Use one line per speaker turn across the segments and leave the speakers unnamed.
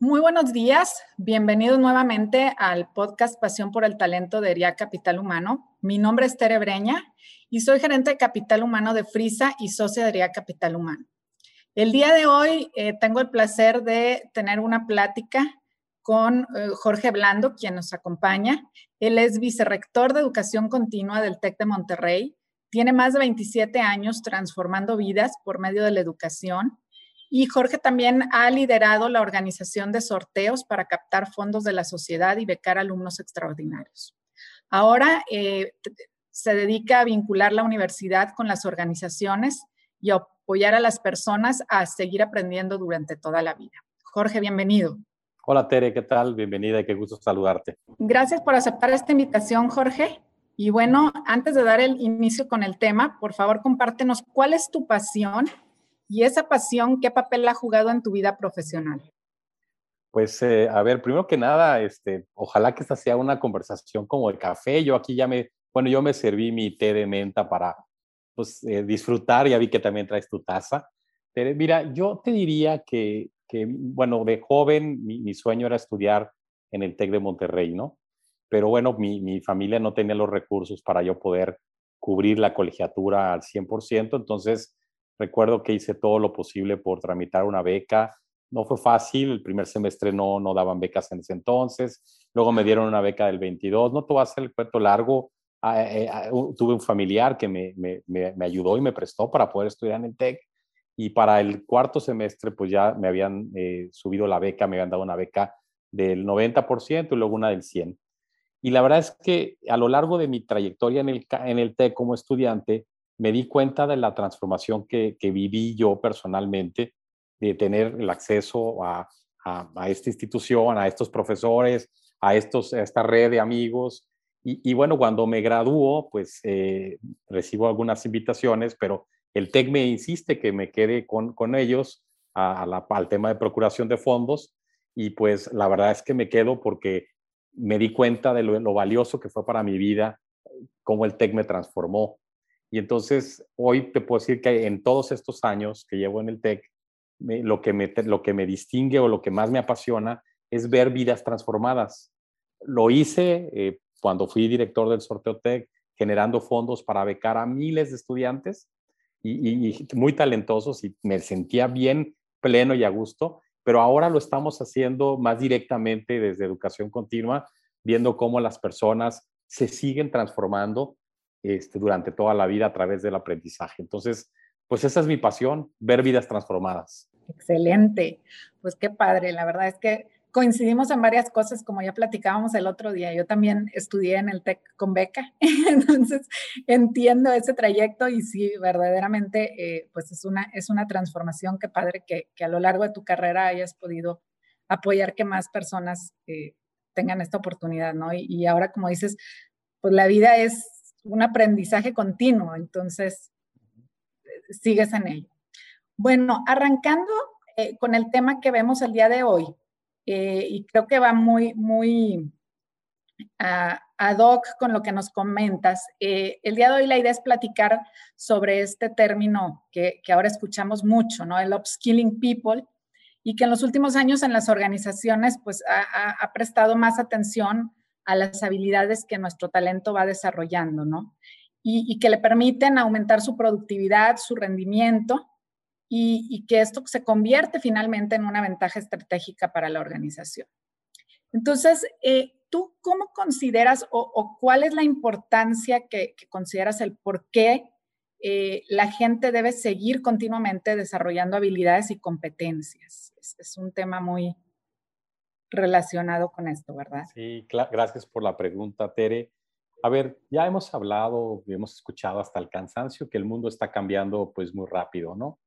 Muy buenos días, bienvenidos nuevamente al podcast Pasión por el Talento de ERIA Capital Humano. Mi nombre es Tere Breña y soy gerente de Capital Humano de Frisa y socia de ERIA Capital Humano. El día de hoy eh, tengo el placer de tener una plática con eh, Jorge Blando, quien nos acompaña. Él es vicerrector de Educación Continua del TEC de Monterrey. Tiene más de 27 años transformando vidas por medio de la educación y Jorge también ha liderado la organización de sorteos para captar fondos de la sociedad y becar alumnos extraordinarios. Ahora eh, se dedica a vincular la universidad con las organizaciones y apoyar a las personas a seguir aprendiendo durante toda la vida. Jorge, bienvenido.
Hola Tere, ¿qué tal? Bienvenida y qué gusto saludarte.
Gracias por aceptar esta invitación, Jorge. Y bueno, antes de dar el inicio con el tema, por favor compártenos cuál es tu pasión y esa pasión, ¿qué papel ha jugado en tu vida profesional?
Pues, eh, a ver, primero que nada, este, ojalá que esta sea una conversación como de café. Yo aquí ya me, bueno, yo me serví mi té de menta para, pues, eh, disfrutar. Ya vi que también traes tu taza. Pero, mira, yo te diría que, que bueno, de joven mi, mi, sueño era estudiar en el TEC de Monterrey, ¿no? Pero bueno, mi, mi familia no tenía los recursos para yo poder cubrir la colegiatura al 100%, entonces Recuerdo que hice todo lo posible por tramitar una beca. No fue fácil, el primer semestre no, no daban becas en ese entonces, luego me dieron una beca del 22, no te voy a hacer el cuento largo, ah, eh, eh, ah, tuve un familiar que me, me, me, ayudó y me prestó para poder estudiar en el TEC. Y para el cuarto semestre pues ya me habían eh, subido la beca, me habían dado una beca del 90% y luego una del 100%. Y la verdad es que a lo largo de mi trayectoria en el, en el TEC como estudiante, me di cuenta de la transformación que, viví yo personalmente, de tener el acceso a, esta institución, a estos profesores, a, esta red de amigos. Y, bueno, cuando me gradúo, pues eh, recibo algunas invitaciones, pero el TEC me insiste que me quede con, ellos al tema de procuración de fondos. Y pues la verdad es que me quedo porque me di cuenta de lo, lo valioso que fue para mi vida, cómo el TEC me transformó y entonces hoy te puedo decir que en todos estos años que llevo en el TEC, lo, que me, lo que me distingue o lo que más me apasiona es ver vidas transformadas. Lo hice eh, cuando fui director del sorteo TEC, generando fondos para becar a miles de estudiantes y, y, muy talentosos y me sentía bien pleno y a gusto, pero ahora lo estamos haciendo más directamente desde educación continua, viendo cómo las personas se siguen transformando este, durante toda la vida a través del aprendizaje. Entonces, pues esa es mi pasión, ver vidas transformadas.
Excelente, pues qué padre, la verdad es que coincidimos en varias cosas, como ya platicábamos el otro día. Yo también estudié en el TEC con beca, entonces entiendo ese trayecto y sí, verdaderamente, eh, pues es una, es una transformación. Qué padre que, a lo largo de tu carrera hayas podido apoyar que más personas eh, tengan esta oportunidad, ¿no? Y, y, ahora, como dices, pues la vida es un aprendizaje continuo, entonces sigues en ello. Bueno, arrancando eh, con el tema que vemos el día de hoy, eh, y creo que va muy, muy ad hoc con lo que nos comentas. Eh, el día de hoy la idea es platicar sobre este término que, que, ahora escuchamos mucho, ¿no? El upskilling people, y que en los últimos años en las organizaciones pues ha, ha prestado más atención a las habilidades que nuestro talento va desarrollando, ¿no? Y, que le permiten aumentar su productividad, su rendimiento y, que esto se convierte finalmente en una ventaja estratégica para la organización. Entonces, eh, ¿tú cómo consideras o, cuál es la importancia que, consideras el por qué eh, la gente debe seguir continuamente desarrollando habilidades y competencias? es un tema muy, relacionado con esto, ¿verdad?
Sí, gracias por la pregunta, Tere. A ver, ya hemos hablado, hemos escuchado hasta el cansancio que el mundo está cambiando pues muy rápido, ¿no?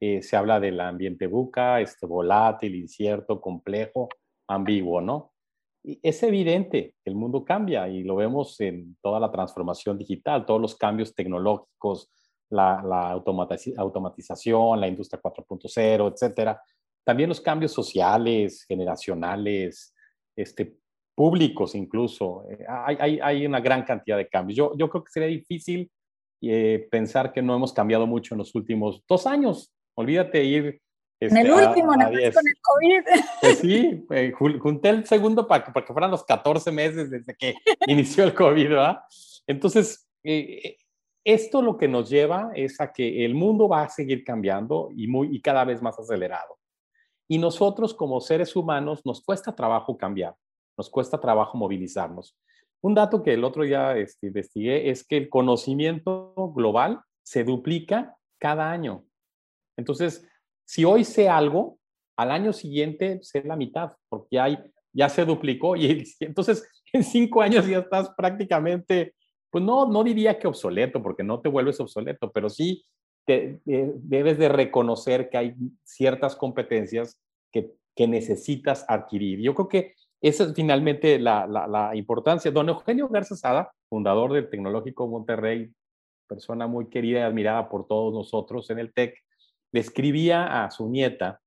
Eh, se habla del ambiente buca, este volátil, incierto, complejo, ambiguo, ¿no? es evidente que el mundo cambia y lo vemos en toda la transformación digital, todos los cambios tecnológicos, la, la automatización, la industria 4.0, etcétera. También los cambios sociales, generacionales, este, públicos incluso. Eh, hay, hay, hay, una gran cantidad de cambios. Yo, yo creo que sería difícil eh, pensar que no hemos cambiado mucho en los últimos dos años. Olvídate ir.
en el este, último, nada más con el COVID.
Pues sí, eh, junté el segundo para, para, que fueran los 14 meses desde que inició el COVID, ¿verdad? Entonces, esto lo que nos lleva es a que el mundo va a seguir cambiando y, muy, y cada vez más acelerado. Y nosotros como seres humanos nos cuesta trabajo cambiar, nos cuesta trabajo movilizarnos. Un dato que el otro día este, investigué es que el conocimiento global se duplica cada año. Entonces, si hoy sé algo, al año siguiente sé la mitad, porque hay, ya se duplicó y entonces en cinco años ya estás prácticamente, pues no, no diría que obsoleto, porque no te vuelves obsoleto, pero sí eh, debes de reconocer que hay ciertas competencias que, necesitas adquirir. Yo creo que esa es finalmente la, importancia. Don Eugenio Garza Sada, fundador del Tecnológico Monterrey, persona muy querida y admirada por todos nosotros en el TEC, le escribía a su nieta,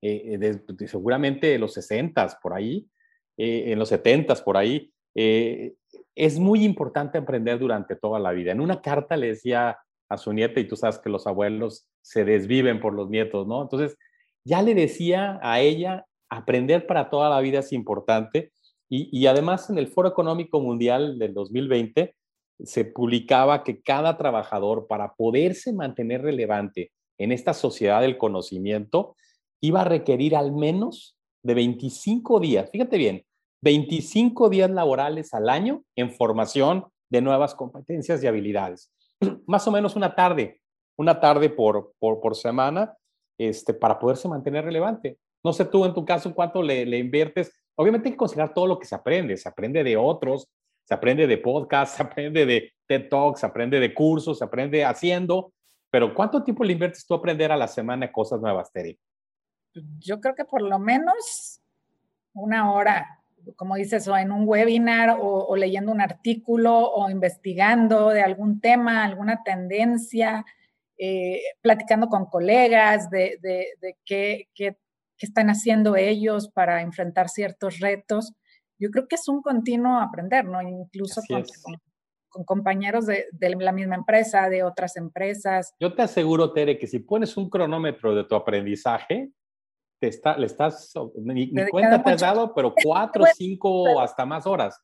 eh, de, seguramente de los 60 por ahí, eh, en los 70 por ahí, eh, es muy importante aprender durante toda la vida. En una carta le decía a su nieta, y tú sabes que los abuelos se desviven por los nietos, ¿no? Entonces, ya le decía a ella, aprender para toda la vida es importante. Y, además en el Foro Económico Mundial del 2020 se publicaba que cada trabajador para poderse mantener relevante en esta sociedad del conocimiento iba a requerir al menos de 25 días, fíjate bien, 25 días laborales al año en formación de nuevas competencias y habilidades. Más o menos una tarde, una tarde por, por, semana este, para poderse mantener relevante. No sé tú en tu caso cuánto le, le inviertes. Obviamente hay que considerar todo lo que se aprende. Se aprende de otros, se aprende de podcasts, se aprende de TED Talks, se aprende de cursos, se aprende haciendo. Pero ¿cuánto tiempo le inviertes tú a aprender a la semana cosas nuevas, Terry?
Yo creo que por lo menos una hora, como dices, o en un webinar o, leyendo un artículo o investigando de algún tema, alguna tendencia, eh, platicando con colegas de, de, de qué, qué, qué están haciendo ellos para enfrentar ciertos retos. Yo creo que es un continuo aprender, ¿no? Incluso con, con, compañeros de, de, la misma empresa, de otras empresas.
Yo te aseguro, Tere, que si pones un cronómetro de tu aprendizaje, te está, le estás, ni, cuenta te has dado, pero cuatro, cinco, hasta más horas.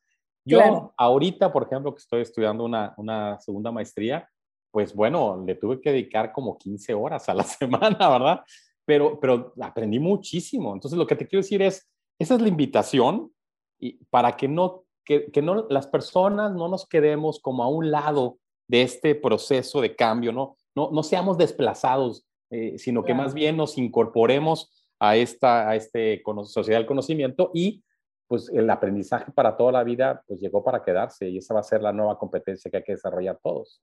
Yo ahorita, por ejemplo, que estoy estudiando una, una segunda maestría, pues bueno, le tuve que dedicar como 15 horas a la semana, ¿verdad? pero, pero aprendí muchísimo. Entonces, lo que te quiero decir es, esa es la invitación y para que no, que, que no, las personas no nos quedemos como a un lado de este proceso de cambio, no, no, no seamos desplazados, eh, sino que más bien nos incorporemos a esta a este sociedad del conocimiento y pues el aprendizaje para toda la vida pues llegó para quedarse y esa va a ser la nueva competencia que hay que desarrollar todos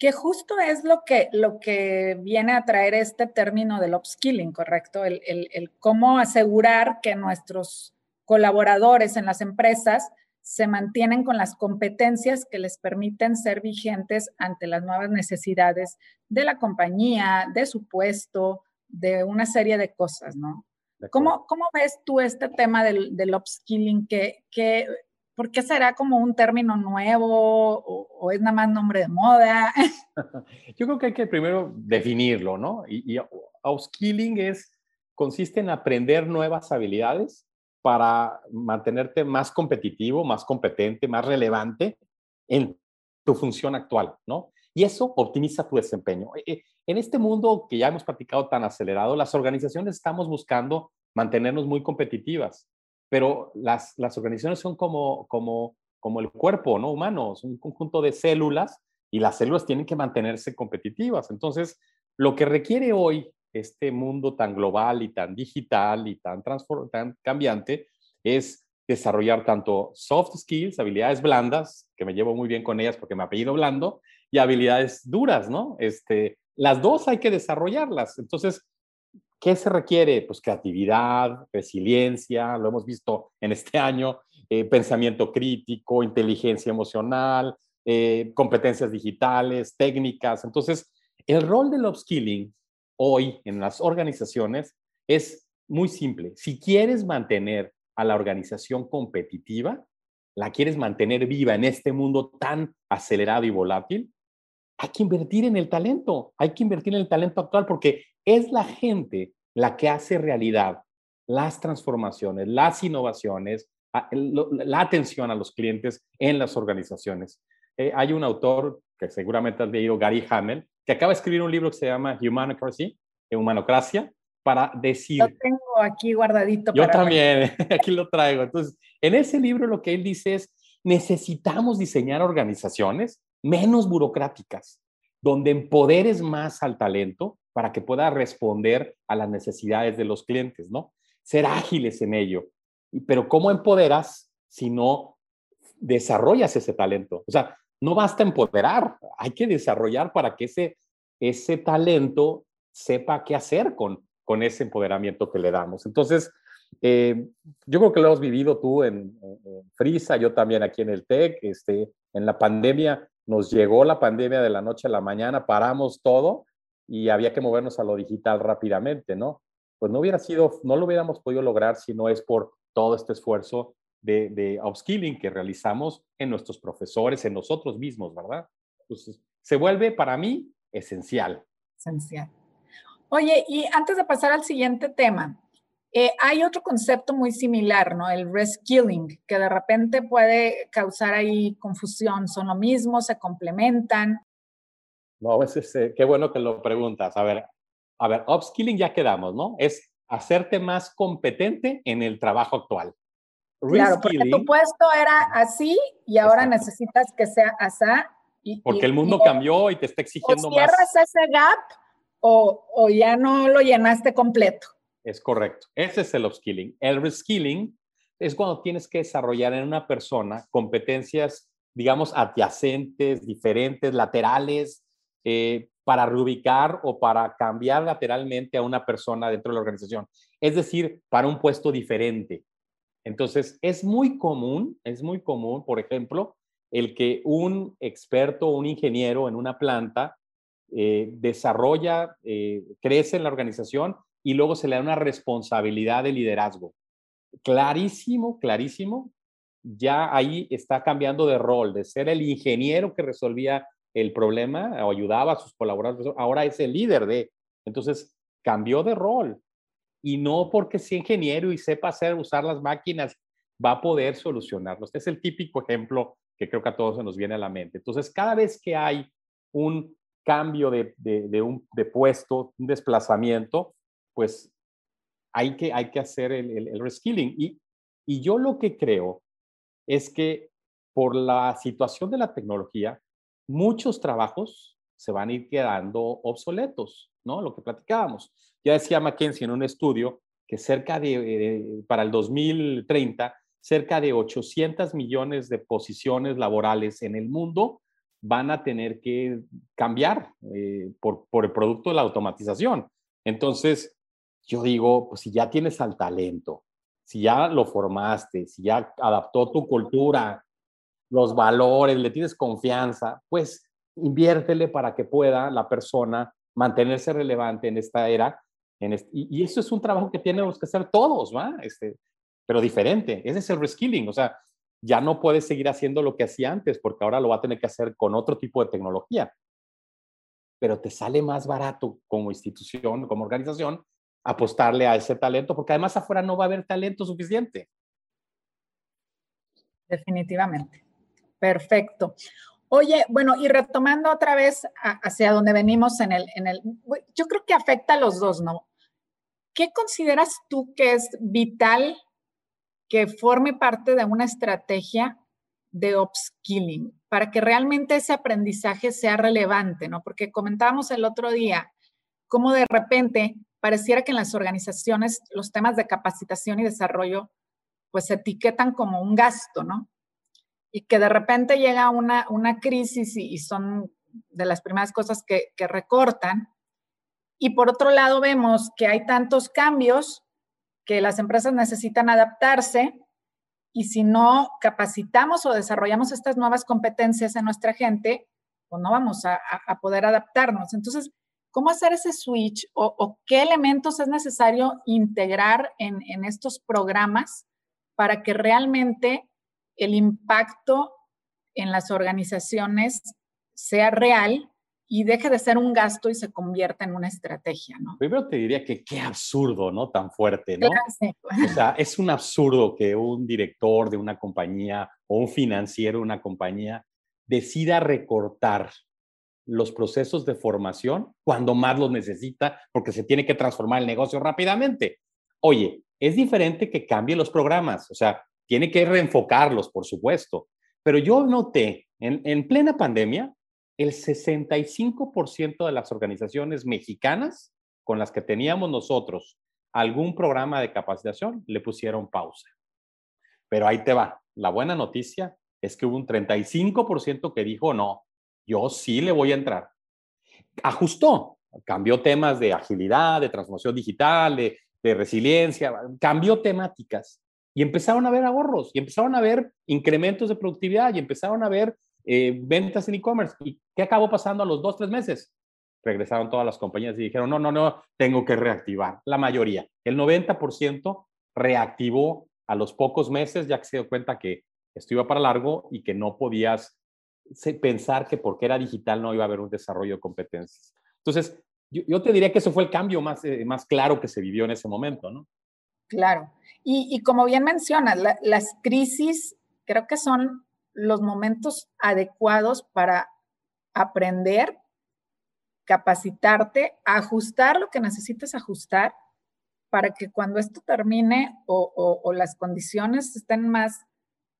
que justo es lo que, lo que viene a traer este término del upskilling, ¿correcto? El, el, cómo asegurar que nuestros colaboradores en las empresas se mantienen con las competencias que les permiten ser vigentes ante las nuevas necesidades de la compañía, de su puesto, de una serie de cosas, ¿no? ¿Cómo, ¿Cómo, ves tú este tema del, del upskilling? que que ¿Por qué será como un término nuevo o, es nada más nombre de moda?
Yo creo que hay que primero definirlo, ¿no? Y, y upskilling es, consiste en aprender nuevas habilidades para mantenerte más competitivo, más competente, más relevante en tu función actual, ¿no? Y eso optimiza tu desempeño. E, e, en este mundo que ya hemos platicado tan acelerado, las organizaciones estamos buscando mantenernos muy competitivas pero las, las organizaciones son como, como, como el cuerpo ¿no? humano, un conjunto de células y las células tienen que mantenerse competitivas. Entonces, lo que requiere hoy este mundo tan global y tan digital y tan, tan cambiante es desarrollar tanto soft skills, habilidades blandas, que me llevo muy bien con ellas porque me apellido blando, y habilidades duras, ¿no? Este, las dos hay que desarrollarlas. Entonces, ¿Qué se requiere? Pues creatividad, resiliencia, lo hemos visto en este año, eh, pensamiento crítico, inteligencia emocional, eh, competencias digitales, técnicas. Entonces, el rol del upskilling hoy en las organizaciones es muy simple. Si quieres mantener a la organización competitiva, la quieres mantener viva en este mundo tan acelerado y volátil, hay que invertir en el talento, hay que invertir en el talento actual porque es la gente la que hace realidad las transformaciones, las innovaciones, la atención a los clientes en las organizaciones. Eh, hay un autor que seguramente has leído, Gary Hamel, que acaba de escribir un libro que se llama Humanocracy, Humanocracia, para decir...
Lo tengo aquí guardadito.
Yo también, aquí lo traigo. Entonces, en ese libro lo que él dice es, necesitamos diseñar organizaciones menos burocráticas, donde empoderes más al talento para que pueda responder a las necesidades de los clientes, ¿no? Ser ágiles en ello. Pero ¿cómo empoderas si no desarrollas ese talento? O sea, no basta empoderar, hay que desarrollar para que ese, ese talento sepa qué hacer con, con ese empoderamiento que le damos. Entonces, eh, yo creo que lo hemos vivido tú en, Frisa, yo también aquí en el TEC, este, en la pandemia, nos llegó la pandemia de la noche a la mañana, paramos todo y había que movernos a lo digital rápidamente, ¿no? Pues no hubiera sido, no lo hubiéramos podido lograr si no es por todo este esfuerzo de, de upskilling que realizamos en nuestros profesores, en nosotros mismos, ¿verdad? Entonces, se vuelve para mí esencial.
Esencial. Oye, y antes de pasar al siguiente tema, eh, hay otro concepto muy similar, ¿no? El reskilling, que de repente puede causar ahí confusión. ¿Son lo mismo? ¿Se complementan?
No, a veces, eh, qué bueno que lo preguntas. A ver, a ver, upskilling ya quedamos, ¿no? Es hacerte más competente en el trabajo actual.
Claro, porque tu puesto era así y ahora necesitas que sea así.
porque el mundo cambió y te está exigiendo
o cierras ese gap o, o ya no lo llenaste completo.
Es correcto. Ese es el upskilling. El reskilling es cuando tienes que desarrollar en una persona competencias, digamos, adyacentes, diferentes, laterales, eh, para reubicar o para cambiar lateralmente a una persona dentro de la organización. Es decir, para un puesto diferente. Entonces, es muy común, es muy común, por ejemplo, el que un experto, un ingeniero en una planta eh, desarrolla, eh, crece en la organización y luego se le da una responsabilidad de liderazgo. Clarísimo, clarísimo, ya ahí está cambiando de rol, de ser el ingeniero que resolvía el problema o ayudaba a sus colaboradores, ahora es el líder de. Entonces, cambió de rol. Y no porque sea ingeniero y sepa hacer, usar las máquinas, va a poder solucionarlo. Este es el típico ejemplo que creo que a todos se nos viene a la mente. Entonces, cada vez que hay un cambio de, de, un, de puesto, un desplazamiento, pues hay que, hay que hacer el, el, reskilling. Y, y yo lo que creo es que por la situación de la tecnología, muchos trabajos se van a ir quedando obsoletos, ¿no? Lo que platicábamos. Ya decía McKenzie en un estudio que cerca de, para el 2030, cerca de 800 millones de posiciones laborales en el mundo van a tener que cambiar eh, por, por el producto de la automatización. Entonces, yo digo, pues si ya tienes al talento, si ya lo formaste, si ya adaptó tu cultura, los valores, le tienes confianza, pues inviértele para que pueda la persona mantenerse relevante en esta era. En y, eso es un trabajo que tenemos que hacer todos, ¿va? Este, pero diferente. Ese es el reskilling. O sea, ya no puedes seguir haciendo lo que hacía antes porque ahora lo va a tener que hacer con otro tipo de tecnología. Pero te sale más barato como institución, como organización, apostarle a ese talento, porque además afuera no va a haber talento suficiente.
Definitivamente. Perfecto. Oye, bueno, y retomando otra vez hacia donde venimos en el, en el, yo creo que afecta a los dos, ¿no? ¿Qué consideras tú que es vital que forme parte de una estrategia de upskilling para que realmente ese aprendizaje sea relevante, ¿no? Porque comentábamos el otro día cómo de repente pareciera que en las organizaciones los temas de capacitación y desarrollo pues se etiquetan como un gasto, ¿no? Y que de repente llega una, una crisis y, son de las primeras cosas que, recortan Y por otro lado, vemos que hay tantos cambios que las empresas necesitan adaptarse y si no capacitamos o desarrollamos estas nuevas competencias en nuestra gente, pues no vamos a, poder adaptarnos. Entonces, ¿cómo hacer ese switch o, qué elementos es necesario integrar en, en estos programas para que realmente el impacto en las organizaciones sea real y deje de ser un gasto y se convierta en una estrategia, ¿no?
Primero te diría que qué absurdo, ¿no? Tan fuerte, ¿no? O sea, es un absurdo que un director de una compañía o un financiero de una compañía decida recortar los procesos de formación cuando más los necesita porque se tiene que transformar el negocio rápidamente. Oye, es diferente que cambie los programas, o sea, tiene que reenfocarlos, por supuesto. Pero yo noté en, en plena pandemia, el 65% de las organizaciones mexicanas con las que teníamos nosotros algún programa de capacitación le pusieron pausa. Pero ahí te va. La buena noticia es que hubo un 35% que dijo, no, yo sí le voy a entrar. Ajustó, cambió temas de agilidad, de transformación digital, de, resiliencia, cambió temáticas y empezaron a ver ahorros y empezaron a ver incrementos de productividad y empezaron a ver eh, ventas en e-commerce. ¿Y qué acabó pasando a los dos, tres meses? Regresaron todas las compañías y dijeron, no, no, no, tengo que reactivar. La mayoría, el 90% reactivó a los pocos meses, ya que se dio cuenta que esto iba para largo y que no podías pensar que porque era digital no iba a haber un desarrollo de competencias. Entonces, yo, te diría que eso fue el cambio más, eh, más claro que se vivió en ese momento, ¿no?
Claro. Y, como bien mencionas, las crisis creo que son los momentos adecuados para aprender, capacitarte, ajustar lo que necesites ajustar para que cuando esto termine o, las condiciones estén más,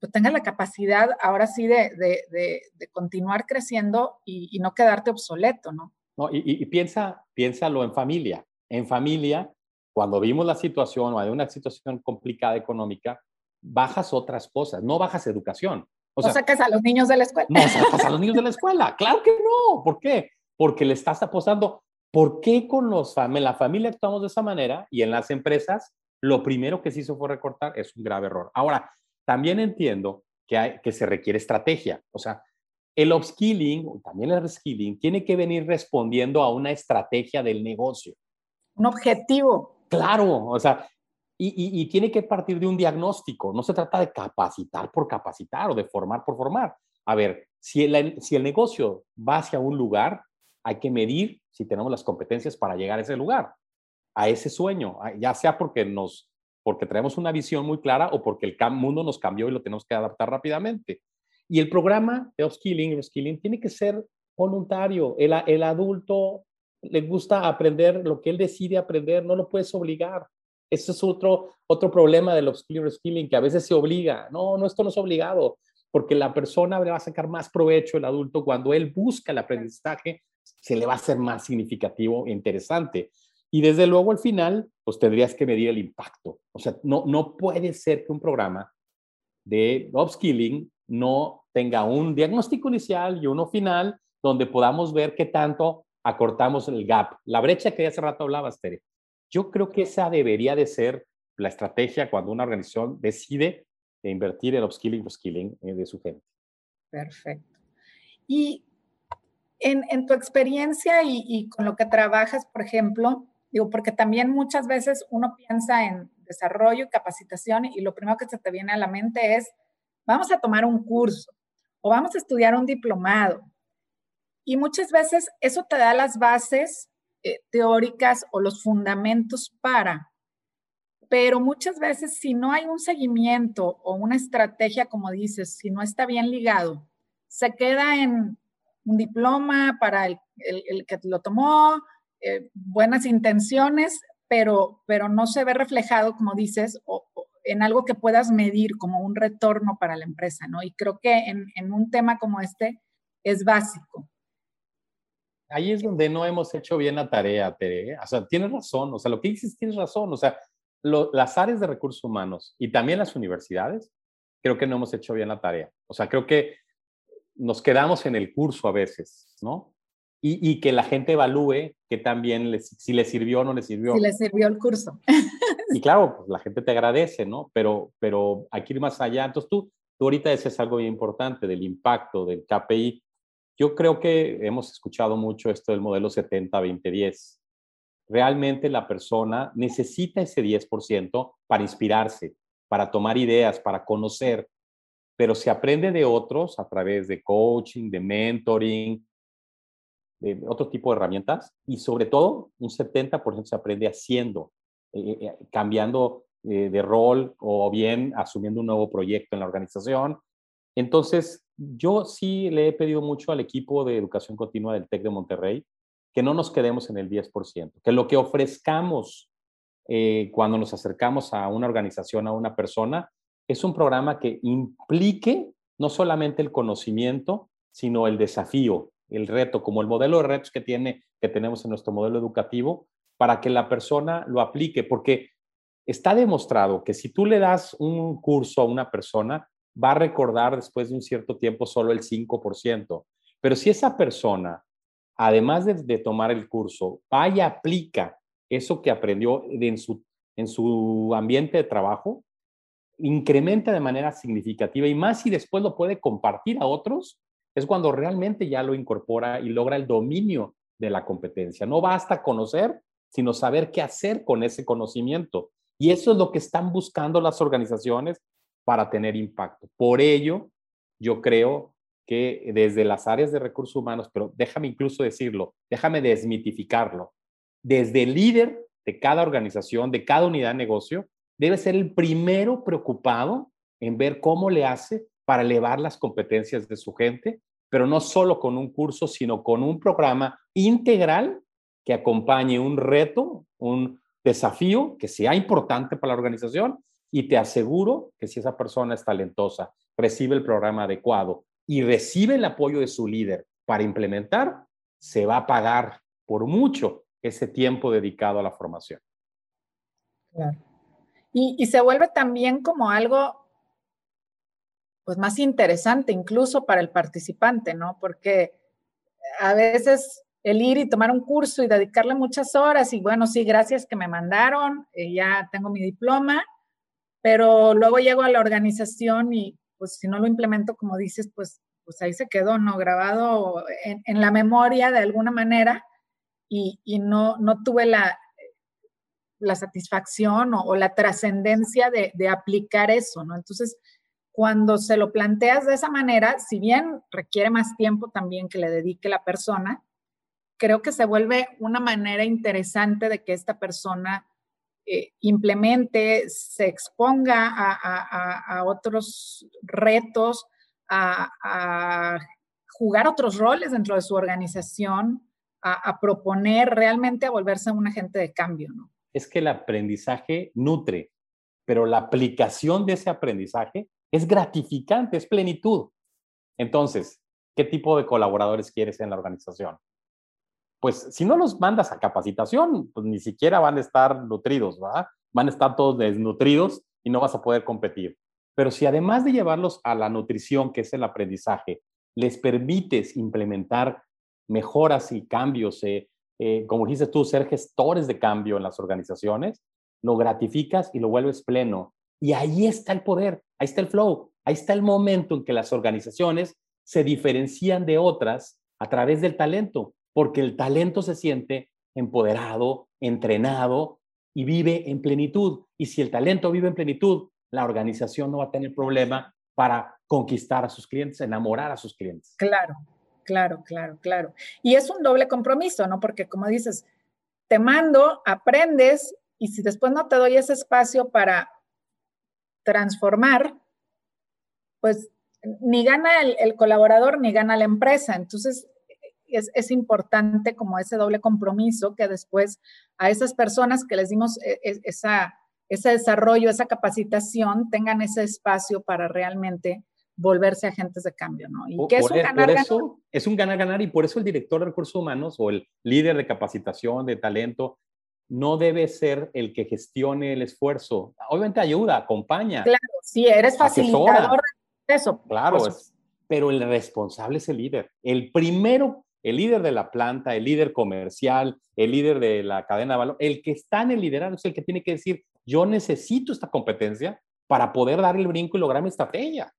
pues tengas la capacidad ahora sí de, continuar creciendo y, no quedarte obsoleto, ¿no?
no y, piensa, piénsalo en familia. En familia, cuando vimos la situación o hay una situación complicada económica, bajas otras cosas, no bajas educación,
o sea, sacas a los niños de la escuela.
No sacas a los niños de la escuela. Claro que no. ¿Por qué? Porque le estás apostando. ¿Por qué con los en la familia actuamos de esa manera y en las empresas lo primero que se hizo fue recortar? Es un grave error. Ahora, también entiendo que, hay, que se requiere estrategia. O sea, el upskilling, también el reskilling, tiene que venir respondiendo a una estrategia del negocio.
Un objetivo.
Claro, o sea, y, tiene que partir de un diagnóstico. No se trata de capacitar por capacitar o de formar por formar. A ver, si el, si el negocio va hacia un lugar, hay que medir si tenemos las competencias para llegar a ese lugar, a ese sueño, ya sea porque nos porque traemos una visión muy clara o porque el mundo nos cambió y lo tenemos que adaptar rápidamente. Y el programa de upskilling y reskilling tiene que ser voluntario. El, adulto le gusta aprender lo que él decide aprender, no lo puedes obligar. Ese es otro, otro problema del upskilling skilling, que a veces se obliga. No, no, esto no es obligado, porque la persona le va a sacar más provecho, el adulto, cuando él busca el aprendizaje, se le va a hacer más significativo e interesante. Y desde luego al final, pues tendrías que medir el impacto. O sea, no, no puede ser que un programa de upskilling no tenga un diagnóstico inicial y uno final donde podamos ver qué tanto acortamos el gap. La brecha que hace rato hablabas, Tere. Yo creo que esa debería de ser la estrategia cuando una organización decide invertir en upskilling o skilling eh, de su gente.
Perfecto. Y en, tu experiencia y, con lo que trabajas, por ejemplo, digo, porque también muchas veces uno piensa en desarrollo y capacitación y lo primero que se te viene a la mente es, vamos a tomar un curso o vamos a estudiar un diplomado. Y muchas veces eso te da las bases eh, teóricas o los fundamentos para, pero muchas veces si no hay un seguimiento o una estrategia, como dices, si no está bien ligado, se queda en un diploma para el, que lo tomó, eh, buenas intenciones, pero, pero no se ve reflejado, como dices, en algo que puedas medir como un retorno para la empresa, ¿no? Y creo que en, un tema como este es básico
ahí es donde no hemos hecho bien la tarea, Tere. ¿eh? O sea, tienes razón, o sea, lo que dices tienes razón, o sea, las áreas de recursos humanos y también las universidades, creo que no hemos hecho bien la tarea. O sea, creo que nos quedamos en el curso a veces, ¿no? Y, que la gente evalúe que también si le sirvió o no le sirvió.
Si le sirvió el curso.
y claro, pues la gente te agradece, ¿no? Pero, pero hay que ir más allá. Entonces tú, tú ahorita decías algo muy importante del impacto del KPI. Yo creo que hemos escuchado mucho esto del modelo 70-20-10. Realmente la persona necesita ese 10% para inspirarse, para tomar ideas, para conocer, pero se aprende de otros a través de coaching, de mentoring, de otro tipo de herramientas y sobre todo un 70% se aprende haciendo, eh, eh, cambiando eh, de rol o bien asumiendo un nuevo proyecto en la organización. Entonces, yo sí le he pedido mucho al equipo de educación continua del TEC de Monterrey que no nos quedemos en el 10%, que lo que ofrezcamos cuando nos acercamos a una organización, a una persona, es un programa que implique no solamente el conocimiento, sino el desafío, el reto, como el modelo de retos que, tiene, que tenemos en nuestro modelo educativo, para que la persona lo aplique, porque está demostrado que si tú le das un curso a una persona, va a recordar después de un cierto tiempo solo el 5%. Pero si esa persona, además de, tomar el curso, vaya, aplica eso que aprendió en su, en su ambiente de trabajo, incrementa de manera significativa y más si después lo puede compartir a otros, es cuando realmente ya lo incorpora y logra el dominio de la competencia. No basta conocer, sino saber qué hacer con ese conocimiento. Y eso es lo que están buscando las organizaciones para tener impacto. Por ello, yo creo que desde las áreas de recursos humanos, pero déjame incluso decirlo, déjame desmitificarlo, desde el líder de cada organización, de cada unidad de negocio, debe ser el primero preocupado en ver cómo le hace para elevar las competencias de su gente, pero no solo con un curso, sino con un programa integral que acompañe un reto, un desafío que sea importante para la organización y te aseguro que si esa persona es talentosa, recibe el programa adecuado y recibe el apoyo de su líder para implementar, se va a pagar por mucho ese tiempo dedicado a la formación.
Y se vuelve también como algo pues más interesante incluso para el participante, ¿no? Porque a veces el ir y tomar un curso y dedicarle muchas horas y bueno, sí, gracias que me mandaron, eh, ya tengo mi diploma, pero luego llego a la organización y pues si no lo implemento como dices, pues, pues ahí se quedó, ¿no? Grabado en, la memoria de alguna manera y, no, no tuve la, la satisfacción o, la trascendencia de, de, aplicar eso, ¿no? Entonces, cuando se lo planteas de esa manera, si bien requiere más tiempo también que le dedique la persona, creo que se vuelve una manera interesante de que esta persona eh, implemente, se exponga a, otros retos, a, jugar otros roles dentro de su organización, a, proponer realmente a volverse un agente de cambio, ¿no?
Es que el aprendizaje nutre, pero la aplicación de ese aprendizaje es gratificante, es plenitud. Entonces, ¿qué tipo de colaboradores quieres en la organización? Pues si no los mandas a capacitación, pues ni siquiera van a estar nutridos. Van a estar todos desnutridos y no vas a poder competir. Pero si además de llevarlos a la nutrición, que es el aprendizaje, les permites implementar mejoras y cambios, eh, eh, como dijiste tú, ser gestores de cambio en las organizaciones, lo gratificas y lo vuelves pleno y ahí está el poder, ahí está el flow, ahí está el momento en que las organizaciones se diferencian de otras a través del talento, porque el talento se siente empoderado, entrenado y vive en plenitud. Y si el talento vive en plenitud, la organización no va a tener problema para conquistar a sus clientes, enamorar a sus clientes.
Claro, claro, claro, claro. Y es un doble compromiso, ¿no? Porque como dices, te mando, aprendes y si después no te doy ese espacio para transformar, pues ni gana el, colaborador ni gana la empresa. Entonces, es, importante como ese doble compromiso que después a esas personas que les dimos e, e, esa, ese desarrollo, esa capacitación, tengan ese espacio para realmente volverse agentes de cambio, ¿no?
Y que es un ganar, eso, Es un ganar-ganar y por eso el director de recursos humanos o el líder de capacitación, de talento, no debe ser el que gestione el esfuerzo. Obviamente ayuda, acompaña.
Claro, sí, eres facilitador
de eso. Claro, pero el responsable es el líder. El primero el líder de la planta, el líder comercial, el líder de la cadena de valor, el que está en el liderazgo es el que tiene que decir, yo necesito esta competencia para poder dar el brinco y lograr mi estrategia.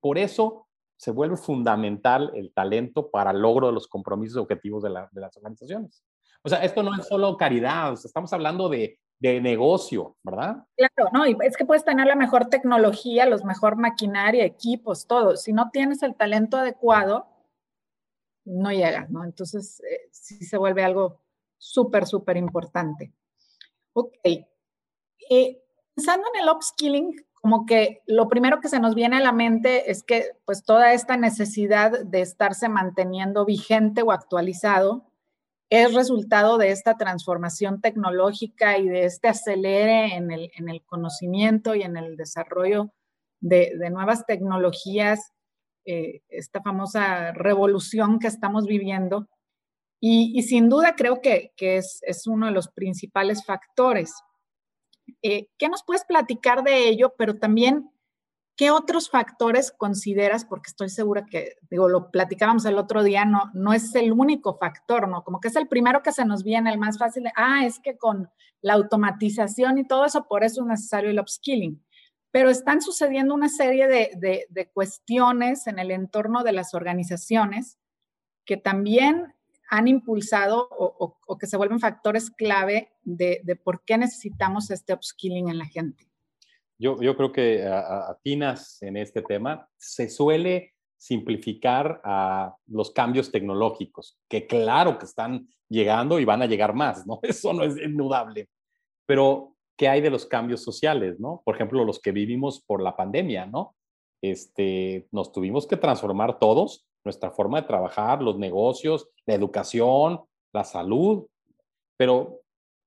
Por eso se vuelve fundamental el talento para el logro de los compromisos y objetivos de, las organizaciones. O sea, esto no es solo caridad, estamos hablando de, de, negocio, ¿verdad?
Claro, no, y es que puedes tener la mejor tecnología, los mejor maquinaria, equipos, todo. Si no tienes el talento adecuado, no llega, ¿no? Entonces, eh, sí se vuelve algo súper, súper importante. Ok. Eh, pensando en el upskilling, como que lo primero que se nos viene a la mente es que pues toda esta necesidad de estarse manteniendo vigente o actualizado es resultado de esta transformación tecnológica y de este acelere en el, en el conocimiento y en el desarrollo de, de nuevas tecnologías eh, esta famosa revolución que estamos viviendo. Y, sin duda creo que, es, uno de los principales factores. Eh, ¿Qué nos puedes platicar de ello? Pero también, ¿qué otros factores consideras? Porque estoy segura que, digo, lo platicábamos el otro día, no, no es el único factor, ¿no? Como que es el primero que se nos viene, el más fácil. ah, es que con la automatización y todo eso, por eso es necesario el upskilling pero están sucediendo una serie de, cuestiones en el entorno de las organizaciones que también han impulsado o, que se vuelven factores clave de, por qué necesitamos este upskilling en la gente.
Yo, yo creo que atinas en este tema. Se suele simplificar a los cambios tecnológicos, que claro que están llegando y van a llegar más, ¿no? Eso no es indudable. Pero qué hay de los cambios sociales, ¿no? Por ejemplo, los que vivimos por la pandemia, ¿no? Este, nos tuvimos que transformar todos, nuestra forma de trabajar, los negocios, la educación, la salud, pero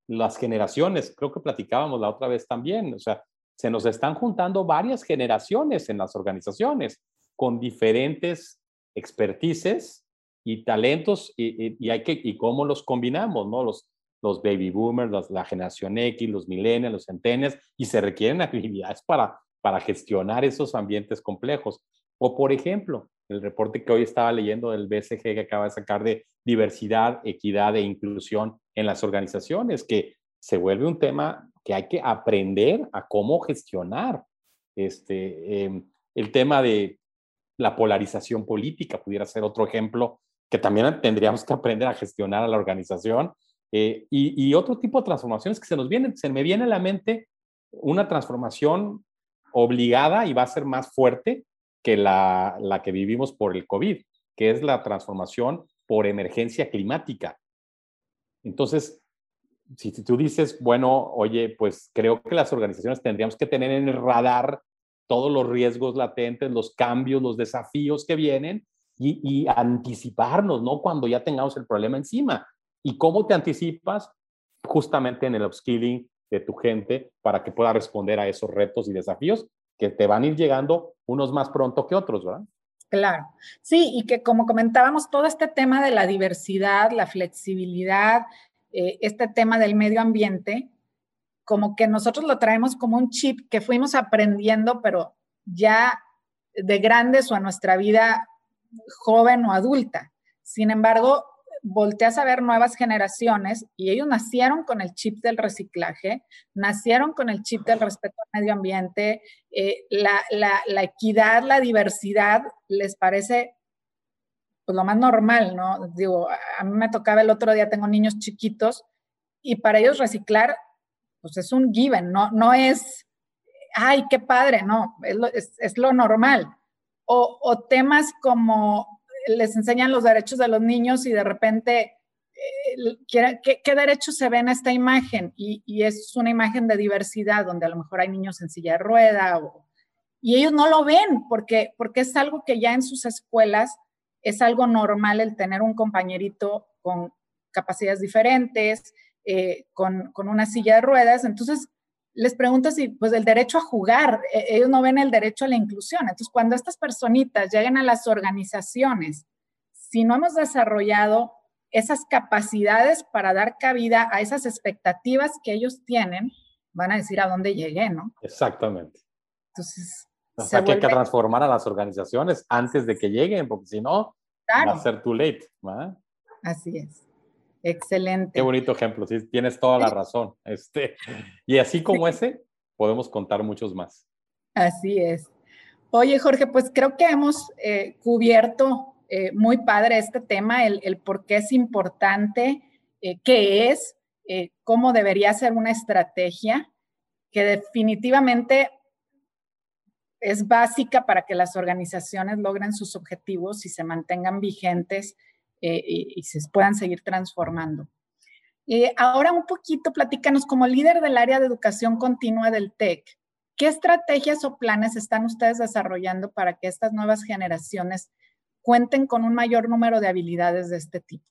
las generaciones, creo que platicábamos la otra vez también, o sea, se nos están juntando varias generaciones en las organizaciones con diferentes expertices y talentos y, hay que, y cómo los combinamos, ¿no? Los, los baby boomers, la generación X, los millennials, los centennials, y se requieren habilidades para, para gestionar esos ambientes complejos. O, por ejemplo, el reporte que hoy estaba leyendo del BCG que acaba de sacar de diversidad, equidad e inclusión en las organizaciones, que se vuelve un tema que hay que aprender a cómo gestionar. Este, em, el tema de la polarización política pudiera ser otro ejemplo que también tendríamos que aprender a gestionar a la organización eh, y, otro tipo de transformaciones que se nos vienen, se me viene a la mente una transformación obligada y va a ser más fuerte que la, la que vivimos por el COVID, que es la transformación por emergencia climática. Entonces, si, tú dices, bueno, oye, pues creo que las organizaciones tendríamos que tener en el radar todos los riesgos latentes, los cambios, los desafíos que vienen y, y anticiparnos, ¿no? Cuando ya tengamos el problema encima. ¿Y cómo te anticipas? Justamente en el upskilling de tu gente para que pueda responder a esos retos y desafíos que te van a ir llegando unos más pronto que otros, ¿verdad?
Claro, sí, y que como comentábamos, todo este tema de la diversidad, la flexibilidad, eh, este tema del medio ambiente, como que nosotros lo traemos como un chip que fuimos aprendiendo, pero ya de grandes o a nuestra vida joven o adulta. Sin embargo, volteas a ver nuevas generaciones y ellos nacieron con el chip del reciclaje, nacieron con el chip del respeto al medio ambiente, eh, la, equidad, la diversidad les parece pues, lo más normal, ¿no? Digo, a mí me tocaba el otro día, tengo niños chiquitos y para ellos reciclar, pues es un given, no, no es, ay, qué padre, no, es lo, normal. o temas como les enseñan los derechos de los niños y de repente, eh, ¿qué, derechos se ve en esta imagen? Y, es una imagen de diversidad donde a lo mejor hay niños en silla de rueda y ellos no lo ven porque, porque es algo que ya en sus escuelas es algo normal el tener un compañerito con capacidades diferentes, eh, con, con, una silla de ruedas. Entonces, les pregunto si, pues, el derecho a jugar, e, ellos no ven el derecho a la inclusión. Entonces, cuando estas personitas llegan a las organizaciones, si no hemos desarrollado esas capacidades para dar cabida a esas expectativas que ellos tienen, van a decir a dónde llegué, ¿no?
Exactamente. Entonces, o sea, que hay que transformar a las organizaciones antes de que lleguen, porque si no, va a ser too late.
Así es. Excelente.
Qué bonito ejemplo, sí, tienes toda la razón. Este, y así como ese, podemos contar muchos más.
Así es. Oye, Jorge, pues creo que hemos eh, cubierto eh, muy padre este tema, el, por qué es importante, eh, qué es, cómo debería ser una estrategia, que definitivamente es básica para que las organizaciones logren sus objetivos y se mantengan vigentes y, y, se puedan seguir transformando. ahora un poquito, platícanos como líder del área de educación continua del TEC. ¿Qué estrategias o planes están ustedes desarrollando para que estas nuevas generaciones cuenten con un mayor número de habilidades de este tipo?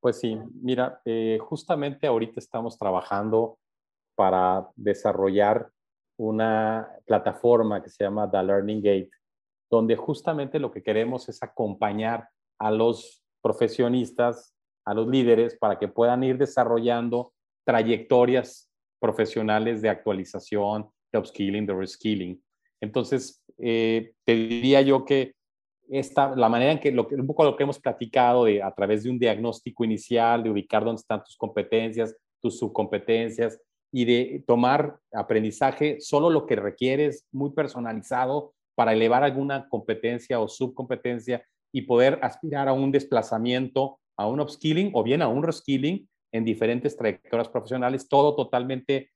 Pues sí, mira, eh, justamente ahorita estamos trabajando para desarrollar una plataforma que se llama The Learning Gate, donde justamente lo que queremos es acompañar a los profesionistas, a los líderes, para que puedan ir desarrollando trayectorias profesionales de actualización, de upskilling, de reskilling. Entonces, eh, te diría yo que esta, la manera en que, lo, un poco lo que hemos platicado de, a través de un diagnóstico inicial, de ubicar dónde están tus competencias, tus subcompetencias y de tomar aprendizaje solo lo que requieres, muy personalizado para elevar alguna competencia o subcompetencia y poder aspirar a un desplazamiento, a un upskilling o bien a un reskilling en diferentes trayectorias profesionales, todo totalmente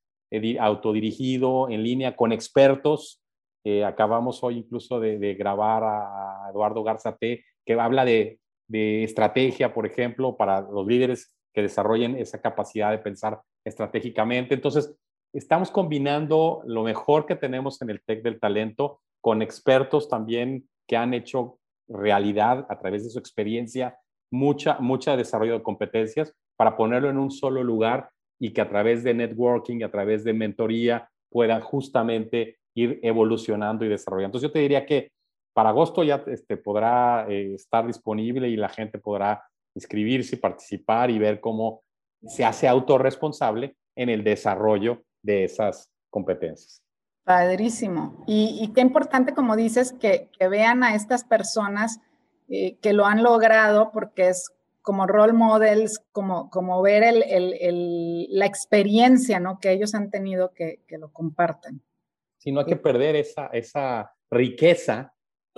autodirigido, en línea, con expertos. Eh, acabamos hoy incluso de, grabar a Eduardo Garzate, que habla de, estrategia, por ejemplo, para los líderes que desarrollen esa capacidad de pensar estratégicamente. Entonces, estamos combinando lo mejor que tenemos en el TEC del talento con expertos también que han hecho realidad a través de su experiencia mucha, mucha desarrollo de competencias para ponerlo en un solo lugar y que a través de networking, a través de mentoría, puedan justamente ir evolucionando y desarrollando. Entonces yo te diría que para agosto ya este, podrá eh, estar disponible y la gente podrá inscribirse participar y ver cómo se hace autorresponsable en el desarrollo de esas competencias.
Padrísimo. Y, qué importante, como dices, que, vean a estas personas eh, que lo han logrado, porque es como role models, como, como ver el, la experiencia ¿no? que ellos han tenido que, que lo compartan.
Sí, no hay que perder esa, esa riqueza,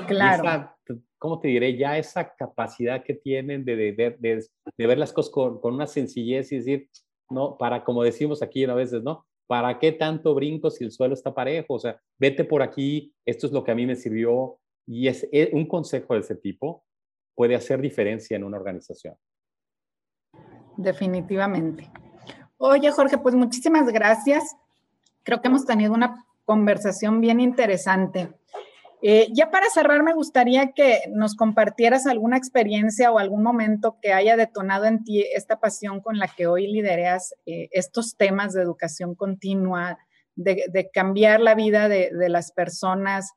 claro.
¿Cómo te diré? Ya esa capacidad que tienen de, de, de, de ver las cosas con, con, una sencillez y decir, no, para, como decimos aquí a veces, ¿no? ¿Para qué tanto brinco si el suelo está parejo? O sea, vete por aquí, esto es lo que a mí me sirvió. Y es un consejo de ese tipo puede hacer diferencia en una organización.
Definitivamente. Oye, Jorge, pues muchísimas gracias. Creo que hemos tenido una conversación bien interesante. Eh, ya para cerrar, me gustaría que nos compartieras alguna experiencia o algún momento que haya detonado en ti esta pasión con la que hoy lidereas eh, estos temas de educación continua, de, cambiar la vida de, las personas,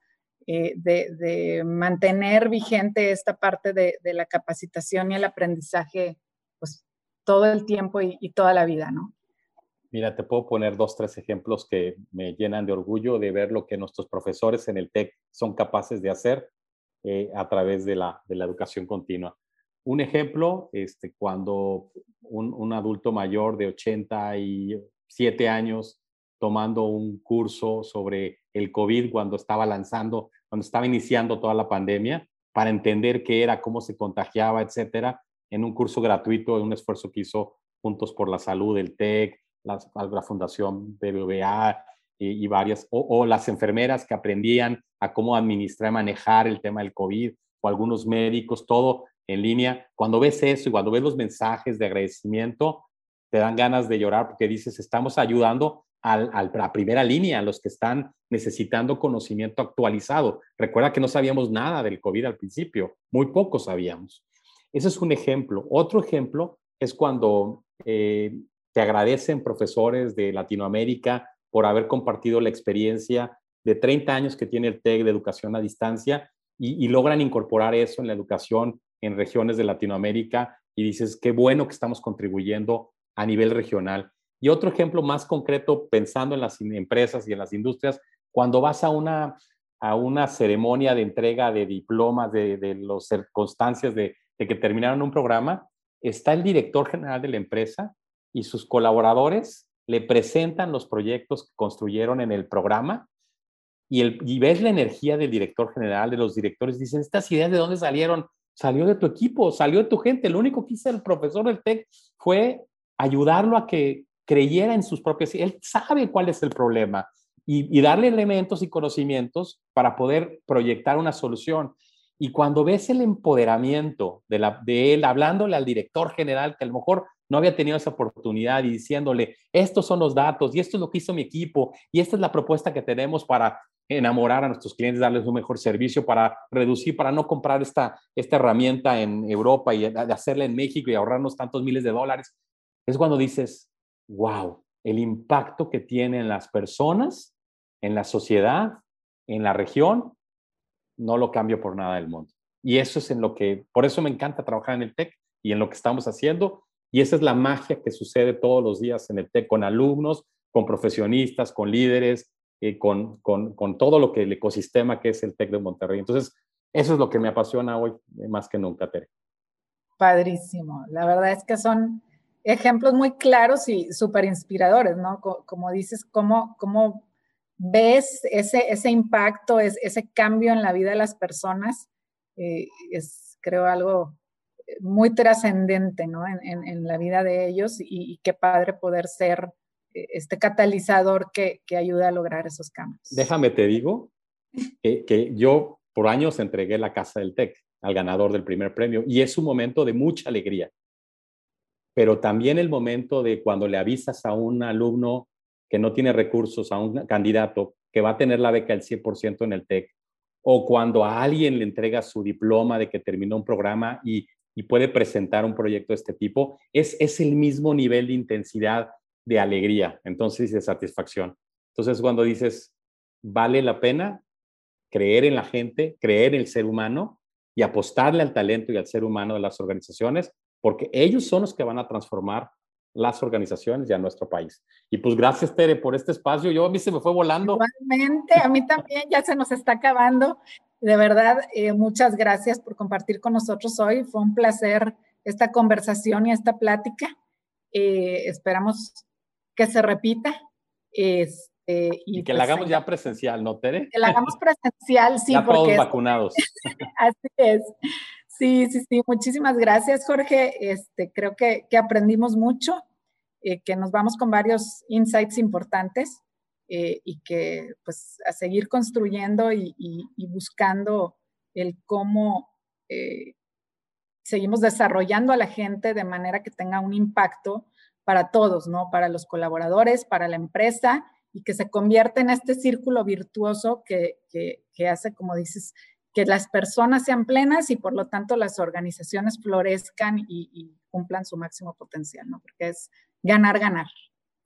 eh, de, mantener vigente esta parte de, la capacitación y el aprendizaje, pues todo el tiempo y, toda la vida, ¿no?
Mira, te puedo poner dos, tres ejemplos que me llenan de orgullo de ver lo que nuestros profesores en el TEC son capaces de hacer eh, a través de la, de la educación continua. Un ejemplo, este, cuando un, un, adulto mayor de 87 años tomando un curso sobre el COVID cuando estaba lanzando cuando estaba iniciando toda la pandemia, para entender qué era, cómo se contagiaba, etcétera, en un curso gratuito, en un esfuerzo que hizo Juntos por la Salud, el TEC, la, la Fundación BBVA y, y varias, o, las enfermeras que aprendían a cómo administrar y manejar el tema del COVID, o algunos médicos, todo en línea. Cuando ves eso y cuando ves los mensajes de agradecimiento, te dan ganas de llorar porque dices, estamos ayudando al, a la primera línea, a los que están necesitando conocimiento actualizado. Recuerda que no sabíamos nada del COVID al principio, muy poco sabíamos. Ese es un ejemplo. Otro ejemplo es cuando eh, te agradecen profesores de Latinoamérica por haber compartido la experiencia de 30 años que tiene el TEC de educación a distancia y, logran incorporar eso en la educación en regiones de Latinoamérica y dices, qué bueno que estamos contribuyendo a nivel regional. Y otro ejemplo más concreto, pensando en las empresas y en las industrias, cuando vas a una, a una ceremonia de entrega de diplomas, de, de las circunstancias de, que terminaron un programa, está el director general de la empresa y sus colaboradores le presentan los proyectos que construyeron en el programa y, el, y ves la energía del director general, de los directores, dicen, estas ideas de dónde salieron, salió de tu equipo, salió de tu gente, lo único que hizo el profesor del TEC fue ayudarlo a que creyera en sus propias, él sabe cuál es el problema y, darle elementos y conocimientos para poder proyectar una solución. Y cuando ves el empoderamiento de, la, de él hablándole al director general, que a lo mejor no había tenido esa oportunidad y diciéndole, estos son los datos y esto es lo que hizo mi equipo y esta es la propuesta que tenemos para enamorar a nuestros clientes, darles un mejor servicio, para reducir, para no comprar esta, esta herramienta en Europa y hacerla en México y ahorrarnos tantos miles de dólares. Es cuando dices, wow, el impacto que tienen las personas en la sociedad, en la región, no lo cambio por nada del mundo. Y eso es en lo que, por eso me encanta trabajar en el TEC y en lo que estamos haciendo. Y esa es la magia que sucede todos los días en el TEC con alumnos, con profesionistas, con líderes, eh, con, con, con, todo lo que el ecosistema que es el TEC de Monterrey. Entonces, eso es lo que me apasiona hoy eh, más que nunca, Tere.
Padrísimo. La verdad es que son ejemplos muy claros y súper inspiradores, ¿no? Como, dices, cómo, cómo ves ese, ese impacto, ese cambio en la vida de las personas, eh, es creo algo muy trascendente ¿no? en, la vida de ellos y, qué padre poder ser eh, este catalizador que, que ayuda a lograr esos cambios.
Déjame te digo que, que yo por años entregué la casa del TEC al ganador del primer premio y es un momento de mucha alegría, pero también el momento de cuando le avisas a un alumno que no tiene recursos, a un candidato que va a tener la beca del 100% en el TEC, o cuando a alguien le entrega su diploma de que terminó un programa y, puede presentar un proyecto de este tipo, es, es el mismo nivel de intensidad de alegría, entonces de satisfacción. Entonces cuando dices, vale la pena creer en la gente, creer en el ser humano y apostarle al talento y al ser humano de las organizaciones, porque ellos son los que van a transformar las organizaciones y a nuestro país. Y pues gracias, Tere, por este espacio. Yo a mí se me fue volando.
Igualmente, a mí también ya se nos está acabando. De verdad, eh, muchas gracias por compartir con nosotros hoy. Fue un placer esta conversación y esta plática. Eh, esperamos que se repita. Este,
y, que la pues, hagamos ya presencial, ¿no, Tere?
Que la hagamos presencial, sí.
Ya todos vacunados.
Así es. Sí, sí, sí. Muchísimas gracias, Jorge. Este, creo que, que aprendimos mucho, eh, que nos vamos con varios insights importantes eh, y que pues a seguir construyendo y, y, buscando el cómo eh, seguimos desarrollando a la gente de manera que tenga un impacto para todos, ¿no? Para los colaboradores, para la empresa y que se convierta en este círculo virtuoso que, que, hace, como dices, que las personas sean plenas y por lo tanto las organizaciones florezcan y, cumplan su máximo potencial, ¿no? Porque es ganar, ganar.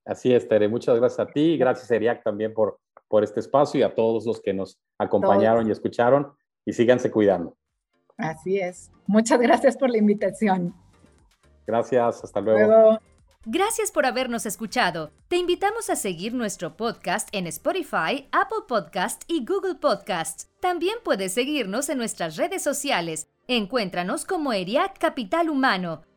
Así es, Tere. Muchas gracias a ti y gracias, Eriac, también por, por este espacio y a todos los que nos acompañaron y escucharon y síganse cuidando.
Así es. Muchas gracias por la invitación.
Gracias, hasta luego. luego.
Gracias por habernos escuchado. Te invitamos a seguir nuestro podcast en Spotify, Apple Podcast y Google Podcast. También puedes seguirnos en nuestras redes sociales. Encuéntranos como ERIAC Capital Humano.